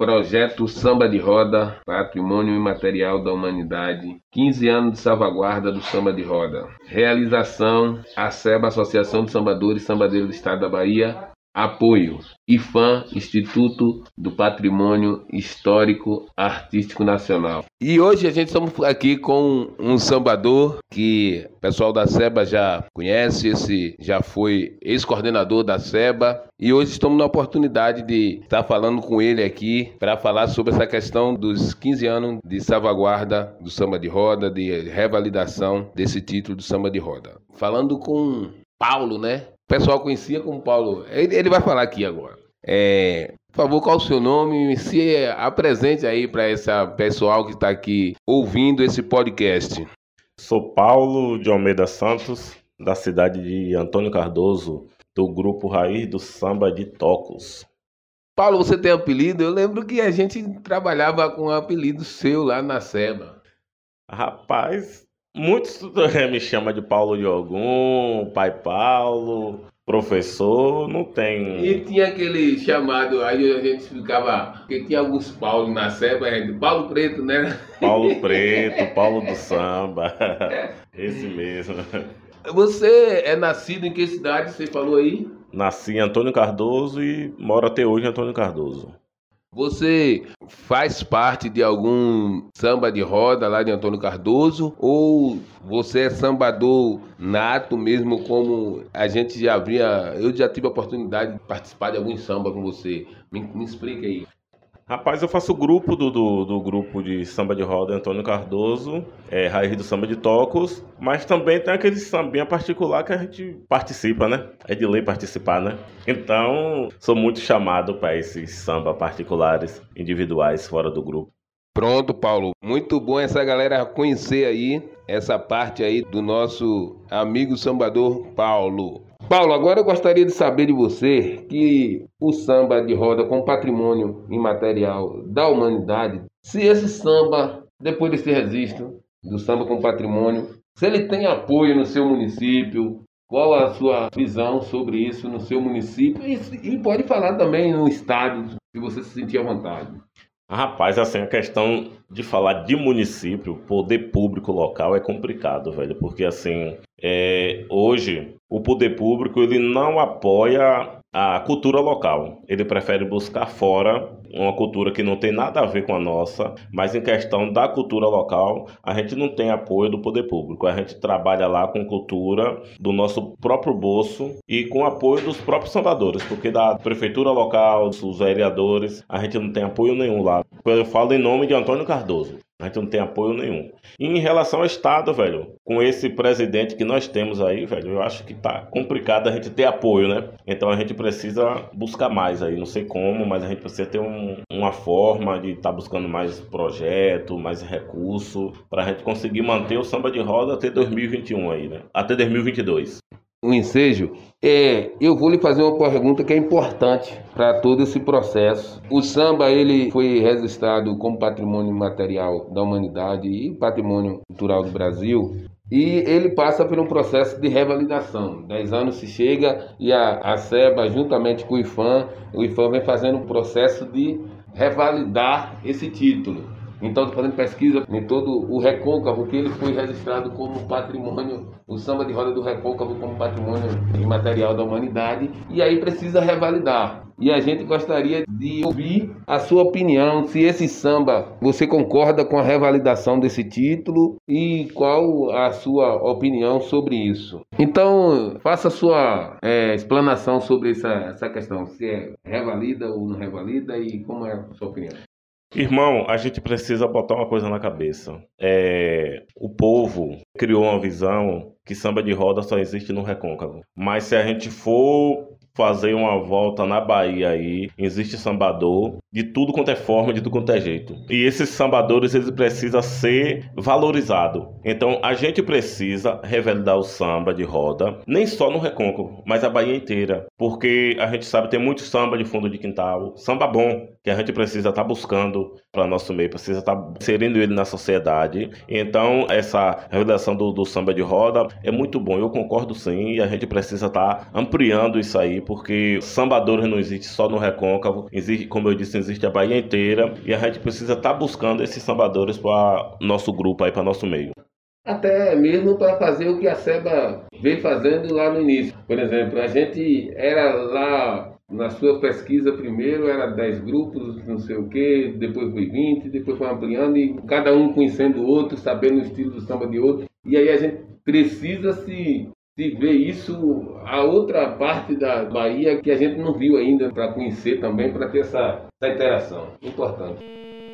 Projeto Samba de Roda, Patrimônio Imaterial da Humanidade, 15 anos de salvaguarda do samba de roda. Realização: ASEBA, Associação de Sambadores e Sambadeiros do Estado da Bahia, Apoio: IFAM, Instituto do Patrimônio Histórico Artístico Nacional. E hoje a gente estamos aqui com um sambador que o pessoal da SEBA já conhece, esse já foi ex-coordenador da SEBA, e hoje estamos na oportunidade de estar falando com ele aqui para falar sobre essa questão dos 15 anos de salvaguarda do samba de roda, de revalidação desse título do samba de roda. Falando com Paulo, né? Pessoal conhecia como Paulo. Ele, ele vai falar aqui agora. É, por favor, qual o seu nome? Se apresente aí para esse pessoal que está aqui ouvindo esse podcast. Sou Paulo de Almeida Santos, da cidade de Antônio Cardoso, do grupo Raiz do Samba de Tocos. Paulo, você tem apelido? Eu lembro que a gente trabalhava com um apelido seu lá na SEBA. Rapaz, Muitos me chamam de Paulo de Ogum, Pai Paulo, professor, não tem. E tinha aquele chamado, aí a gente ficava, porque tinha alguns Paulo na Seba, Paulo Preto, né? Paulo Preto, Paulo do Samba, esse mesmo. Você é nascido em que cidade, você falou aí? Nasci em Antônio Cardoso e moro até hoje em Antônio Cardoso. Você faz parte de algum samba de roda lá de Antônio Cardoso ou você é sambador nato mesmo como a gente já havia, eu já tive a oportunidade de participar de algum samba com você. Me, me explica aí. Rapaz, eu faço grupo do, do, do, grupo de samba de roda Antônio Cardoso, é, Raiz do Samba de Tocos, mas também tem aquele sambinha particular que a gente participa, né? É de lei participar, né? Então, sou muito chamado para esses samba particulares, individuais, fora do grupo. Pronto, Paulo. Muito bom essa galera conhecer aí essa parte aí do nosso amigo sambador Paulo. Paulo, agora eu gostaria de saber de você que o samba de roda com patrimônio imaterial da humanidade, se esse samba, depois desse registro do samba com patrimônio, se ele tem apoio no seu município, qual a sua visão sobre isso no seu município e, e pode falar também no estado, se você se sentir à vontade. Rapaz, assim, a questão de falar de município, poder público local é complicado, velho, porque assim, é, hoje o poder público ele não apoia a cultura local. Ele prefere buscar fora uma cultura que não tem nada a ver com a nossa, mas em questão da cultura local, a gente não tem apoio do poder público. A gente trabalha lá com cultura do nosso próprio bolso e com apoio dos próprios sambadores, porque da prefeitura local, dos vereadores, a gente não tem apoio nenhum lá. Eu falo em nome de Antônio Cardoso. A gente não tem apoio nenhum. E em relação ao Estado, velho, com esse presidente que nós temos aí, velho, eu acho que tá complicado a gente ter apoio, né? Então a gente precisa buscar mais aí, não sei como, mas a gente precisa ter um, uma forma de estar tá buscando mais projeto, mais recurso, para a gente conseguir manter o samba de roda até 2021 aí, né? Até 2022 o ensejo, é, eu vou lhe fazer uma pergunta que é importante para todo esse processo. O samba ele foi registrado como patrimônio material da humanidade e patrimônio cultural do Brasil. E ele passa por um processo de revalidação. Dez anos se chega e a, a SEBA, juntamente com o IFAM, o IFAM vem fazendo um processo de revalidar esse título. Então, estou fazendo pesquisa em todo o Recôncavo, que ele foi registrado como patrimônio, o samba de roda do Recôncavo como patrimônio imaterial da humanidade, e aí precisa revalidar. E a gente gostaria de ouvir a sua opinião, se esse samba, você concorda com a revalidação desse título e qual a sua opinião sobre isso. Então, faça sua é, explanação sobre essa, essa questão, se é revalida ou não revalida e como é a sua opinião. Irmão, a gente precisa botar uma coisa na cabeça. É, o povo criou uma visão que samba de roda só existe no recôncavo. Mas se a gente for fazer uma volta na Bahia aí, existe sambador de tudo quanto é forma, de tudo quanto é jeito. E esses sambadores, eles precisam ser valorizados. Então, a gente precisa revelar o samba de roda, nem só no Recôncavo, mas a Bahia inteira. Porque a gente sabe, tem muito samba de fundo de quintal, samba bom, que a gente precisa estar tá buscando para nosso meio, precisa estar tá inserindo ele na sociedade. Então, essa revelação do, do, samba de roda é muito bom, eu concordo sim, e a gente precisa estar tá ampliando isso aí, porque sambadores não existe só no Recôncavo, existe, como eu disse, existe a Bahia inteira e a gente precisa estar tá buscando esses sambadores para nosso grupo aí, para nosso meio. Até mesmo para fazer o que a SEBA veio fazendo lá no início. Por exemplo, a gente era lá na sua pesquisa primeiro era 10 grupos, não sei o que, depois foi 20, depois foi ampliando e cada um conhecendo o outro, sabendo o estilo do samba de outro. E aí a gente precisa se, se ver isso a outra parte da Bahia que a gente não viu ainda para conhecer também, para ter essa, essa interação. Importante.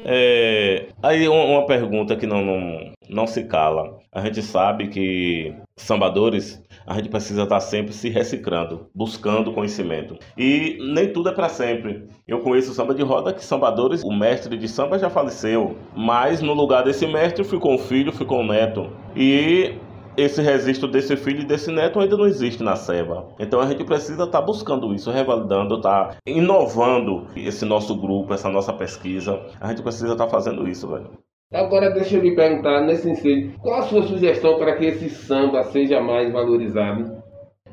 É, aí uma pergunta que não, não, não se cala. A gente sabe que sambadores, a gente precisa estar sempre se reciclando, buscando conhecimento. E nem tudo é para sempre. Eu conheço samba de roda que sambadores, o mestre de samba já faleceu, mas no lugar desse mestre ficou um filho, ficou um neto. E esse registro desse filho e desse neto ainda não existe na SEBA. Então a gente precisa estar tá buscando isso, revalidando, estar tá inovando esse nosso grupo, essa nossa pesquisa. A gente precisa estar tá fazendo isso, velho. Agora deixa eu lhe perguntar nesse sentido, qual a sua sugestão para que esse samba seja mais valorizado?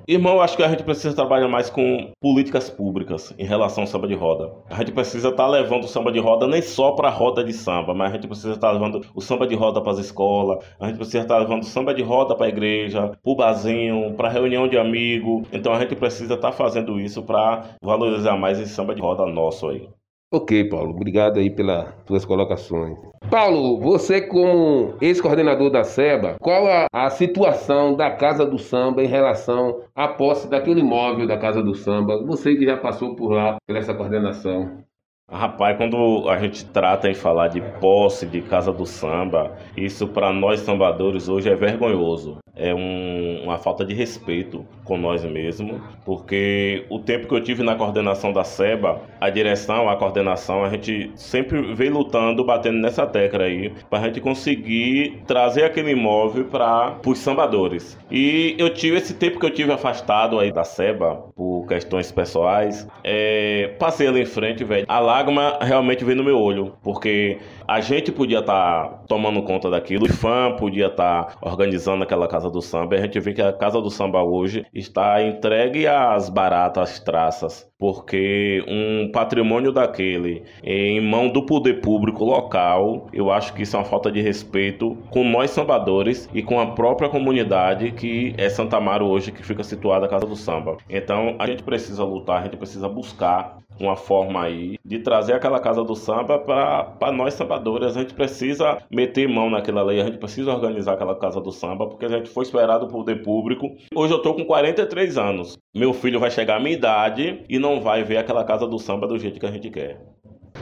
Irmão, acho que a gente precisa trabalhar mais com políticas públicas em relação ao samba de roda. A gente precisa estar tá levando o samba de roda nem só para a roda de samba, mas a gente precisa estar tá levando o samba de roda para as escolas, a gente precisa estar tá levando o samba de roda para a igreja, para o barzinho, para reunião de amigo. Então a gente precisa estar tá fazendo isso para valorizar mais esse samba de roda nosso aí. Ok, Paulo, obrigado aí pelas suas colocações. Paulo, você como ex-coordenador da SEBA, qual a, a, situação da Casa do Samba em relação à posse daquele imóvel da Casa do Samba? Você que já passou por lá, por essa coordenação. Rapaz, quando a gente trata em falar de posse de Casa do Samba, isso para nós sambadores hoje é vergonhoso é um, uma falta de respeito com nós mesmos, porque o tempo que eu tive na coordenação da SEBA, a direção, a coordenação, a gente sempre veio lutando, batendo nessa tecla aí, para a gente conseguir trazer aquele imóvel para os sambadores. E eu tive esse tempo que eu tive afastado aí da SEBA, por questões pessoais, é, passei ali em frente, velho. A lágrima realmente veio no meu olho, porque a gente podia estar tá tomando conta daquilo, o fã podia estar tá organizando aquela casa do samba. E a gente vê que a casa do samba hoje está entregue às baratas traças, porque um patrimônio daquele em mão do poder público local, eu acho que isso é uma falta de respeito com nós sambadores e com a própria comunidade que é Santa Amaro hoje, que fica situada a casa do samba. Então a gente precisa lutar, a gente precisa buscar uma forma aí de trazer aquela casa do samba para nós sambadores. A gente precisa meter mão naquela lei, a gente precisa organizar aquela casa do samba, porque a gente foi esperado por poder público. Hoje eu tô com 43 anos. Meu filho vai chegar à minha idade e não vai ver aquela casa do samba do jeito que a gente quer.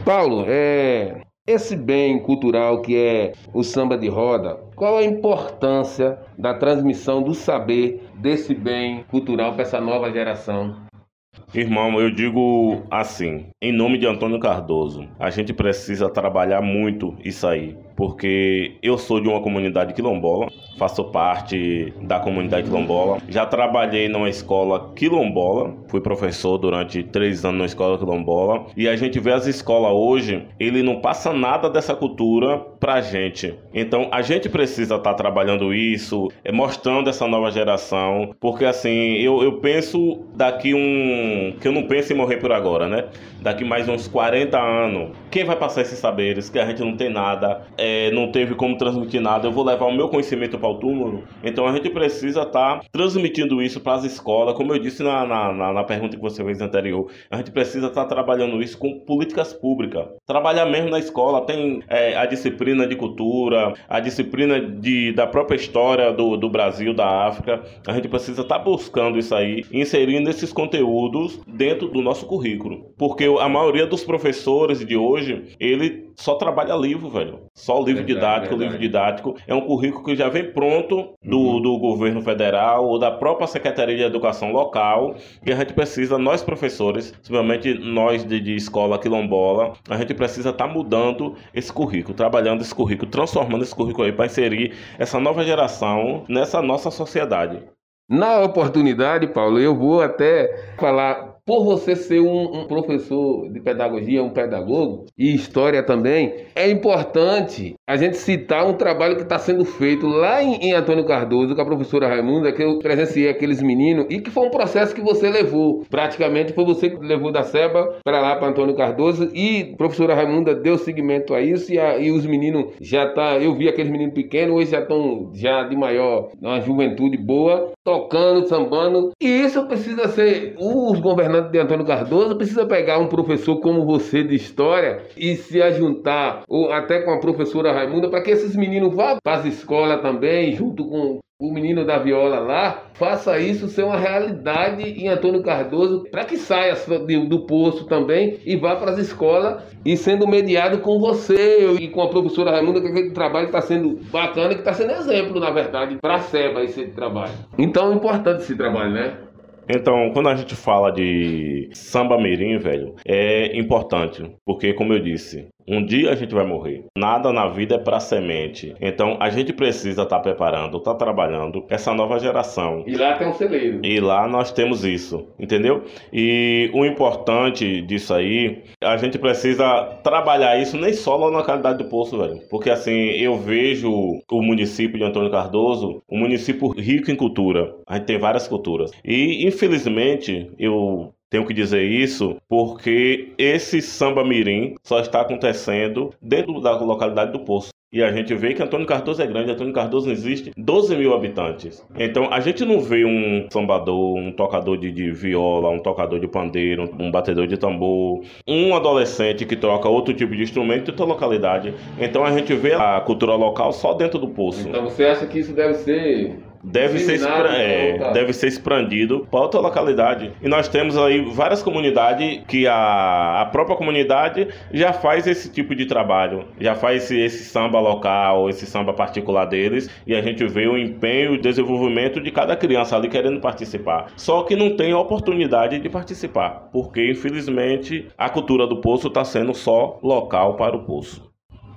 Paulo, é, esse bem cultural que é o samba de roda, qual a importância da transmissão do saber desse bem cultural para essa nova geração? Irmão, eu digo assim, em nome de Antônio Cardoso, a gente precisa trabalhar muito isso aí porque eu sou de uma comunidade quilombola, faço parte da comunidade quilombola. Já trabalhei numa escola quilombola, fui professor durante três anos na escola quilombola. E a gente vê as escolas hoje, ele não passa nada dessa cultura pra gente. Então a gente precisa estar tá trabalhando isso, é, mostrando essa nova geração, porque assim, eu, eu penso daqui um. que eu não penso em morrer por agora, né? Daqui mais uns 40 anos, quem vai passar esses saberes que a gente não tem nada? É, não teve como transmitir nada, eu vou levar o meu conhecimento para o túmulo. Então a gente precisa estar tá transmitindo isso para as escolas, como eu disse na, na, na, pergunta que você fez anterior. A gente precisa estar tá trabalhando isso com políticas públicas. Trabalhar mesmo na escola, tem é, a disciplina de cultura, a disciplina de, da própria história do, do Brasil, da África. A gente precisa estar tá buscando isso aí, inserindo esses conteúdos dentro do nosso currículo. Porque a maioria dos professores de hoje, ele só trabalha livro, velho. Só livro verdade, didático. Verdade. O livro didático é um currículo que já vem pronto do, uhum. do governo federal ou da própria Secretaria de Educação local. E a gente precisa, nós professores, principalmente nós de, de escola quilombola, a gente precisa estar tá mudando esse currículo, trabalhando esse currículo, transformando esse currículo aí para inserir essa nova geração nessa nossa sociedade. Na oportunidade, Paulo, eu vou até falar por você ser um, um, professor de pedagogia, um pedagogo, e história também, é importante a gente citar um trabalho que está sendo feito lá em, em, Antônio Cardoso, com a professora Raimunda, que eu presenciei aqueles meninos, e que foi um processo que você levou. Praticamente foi você que levou da SEBA para lá, para Antônio Cardoso, e a professora Raimunda deu seguimento a isso, e, a, e os meninos já tá. Eu vi aqueles meninos pequenos, hoje já estão já de maior, uma juventude boa, tocando, sambando. E isso precisa ser. Os governantes de Antônio Cardoso precisa pegar um professor como você de história e se ajuntar, ou até com a professora Raimunda, para que esses meninos vá para as escolas também, junto com o menino da viola lá, faça isso ser uma realidade em Antônio Cardoso, para que saia do poço também e vá para as escolas e sendo mediado com você e com a professora Raimunda, que aquele trabalho está sendo bacana, que está sendo exemplo, na verdade, para a SEBA esse trabalho. Então é importante esse trabalho, né? Então, quando a gente fala de samba mirim, velho, é importante, porque como eu disse, um dia a gente vai morrer. Nada na vida é para semente. Então a gente precisa estar tá preparando, estar tá trabalhando essa nova geração. E lá tem um celeiro. E lá nós temos isso, entendeu? E o importante disso aí, a gente precisa trabalhar isso nem só lá na localidade do Poço, velho. Porque assim, eu vejo o município de Antônio Cardoso um município rico em cultura. A gente tem várias culturas. E infelizmente, eu tenho que dizer isso porque esse samba mirim só está acontecendo dentro da localidade do Poço. E a gente vê que Antônio Cardoso é grande, Antônio Cardoso existe 12 mil habitantes. Então a gente não vê um sambador, um tocador de, de, viola, um tocador de pandeiro, um batedor de tambor, um adolescente que toca outro tipo de instrumento em outra localidade. Então a gente vê a cultura local só dentro do poço. Então você acha que isso deve ser deve ser, é, deve ser expandido para outra localidade. E nós temos aí várias comunidades que a, a própria comunidade já faz esse tipo de trabalho, já faz esse, esse samba local, esse samba particular deles, e a gente vê o empenho e o desenvolvimento de cada criança ali querendo participar. Só que não tem oportunidade de participar, porque infelizmente a cultura do poço está sendo só local para o poço.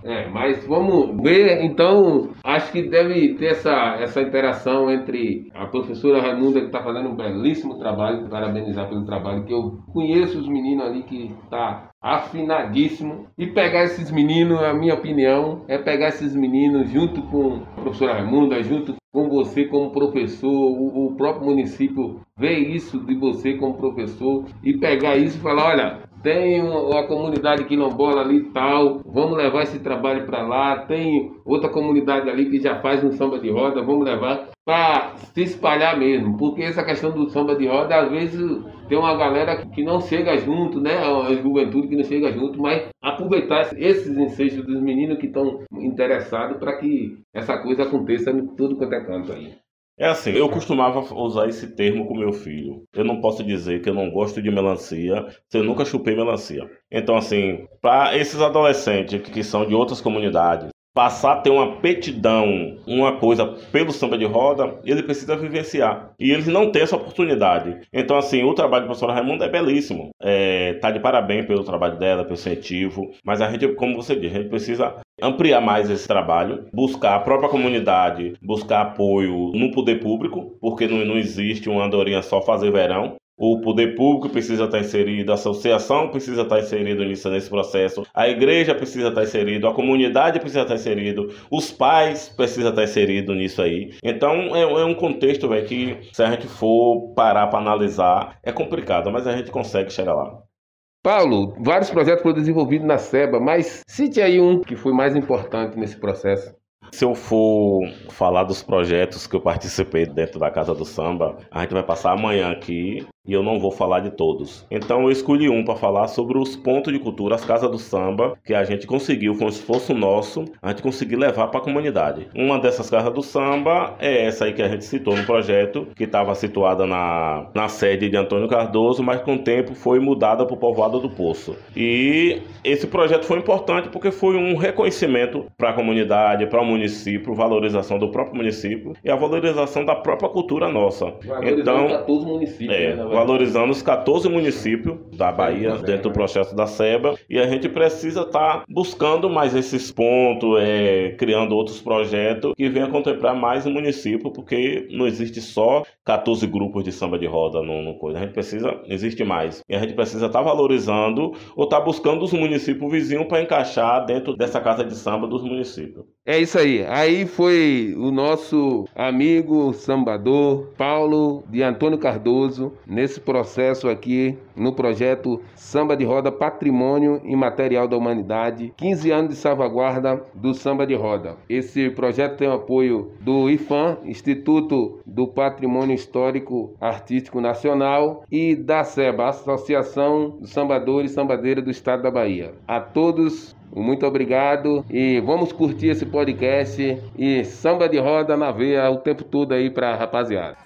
É, mas vamos ver, então, acho que deve ter essa, essa interação entre a professora Raimunda, que está fazendo um belíssimo trabalho, parabenizar pelo trabalho, que eu conheço os meninos ali que está afinadíssimo, e pegar esses meninos, a minha opinião, é pegar esses meninos junto com a professora Raimunda, junto com você como professor, o, o próprio município vê isso de você como professor e pegar isso e falar, olha, tem uma, comunidade quilombola ali tal, vamos levar esse trabalho para lá, tem outra comunidade ali que já faz um samba de roda, vamos levar para se espalhar mesmo, porque essa questão do samba de roda, às vezes tem uma galera que não chega junto, né, a juventude que não chega junto, mas aproveitar esses ensejos dos meninos que estão interessados para que essa coisa aconteça em tudo quanto é canto aí. É assim, eu costumava usar esse termo com meu filho. Eu não posso dizer que eu não gosto de melancia se eu nunca chupei melancia. Então, assim, para esses adolescentes que são de outras comunidades, passar a ter uma petidão, uma coisa pelo samba de roda, ele precisa vivenciar. E eles não têm essa oportunidade. Então, assim, o trabalho da professora Raimunda é belíssimo. É, tá de parabéns pelo trabalho dela, pelo incentivo. Mas a gente, como você disse, a gente precisa ampliar mais esse trabalho, buscar a própria comunidade, buscar apoio no poder público, porque não, não existe uma andorinha só fazer verão. O poder público precisa estar inserido, a associação precisa estar inserido nisso, nesse processo, a igreja precisa estar inserido, a comunidade precisa estar inserido, os pais precisam estar inseridos nisso aí. Então é, é um contexto véio, que, se a gente for parar para analisar, é complicado, mas a gente consegue chegar lá. Paulo, vários projetos foram desenvolvidos na SEBA, mas cite aí um que foi mais importante nesse processo. Se eu for falar dos projetos que eu participei dentro da Casa do Samba, a gente vai passar amanhã aqui e eu não vou falar de todos. Então eu escolhi um para falar sobre os pontos de cultura, as casas do samba, que a gente conseguiu, com esforço nosso, a gente conseguiu levar para a comunidade. Uma dessas casas do samba é essa aí que a gente citou no projeto, que estava situada na, na sede de Antônio Cardoso, mas com o tempo foi mudada para o povoado do Poço. E esse projeto foi importante porque foi um reconhecimento para a comunidade, para o município, valorização do próprio município e a valorização da própria cultura nossa. Então, todos os municípios, é, né, valorizando os 14 municípios da Bahia dentro do processo da SEBA e a gente precisa estar tá buscando mais esses pontos, é, criando outros projetos que venham contemplar mais o município, porque não existe só 14 grupos de samba de roda no, no coisa. A gente precisa, existe mais. E a gente precisa estar tá valorizando ou estar tá buscando os municípios vizinhos para encaixar dentro dessa casa de samba dos municípios. É isso aí. Aí foi o nosso amigo sambador Paulo de Antônio Cardoso nesse processo aqui no projeto Samba de Roda Patrimônio Imaterial da Humanidade, 15 anos de salvaguarda do samba de roda. Esse projeto tem o apoio do IFAM, Instituto do Patrimônio Histórico Artístico Nacional, e da SEBA, Associação dos Sambadores e Sambadeiras do Estado da Bahia. A todos muito obrigado e vamos curtir esse podcast e samba de roda na veia o tempo todo aí pra rapaziada.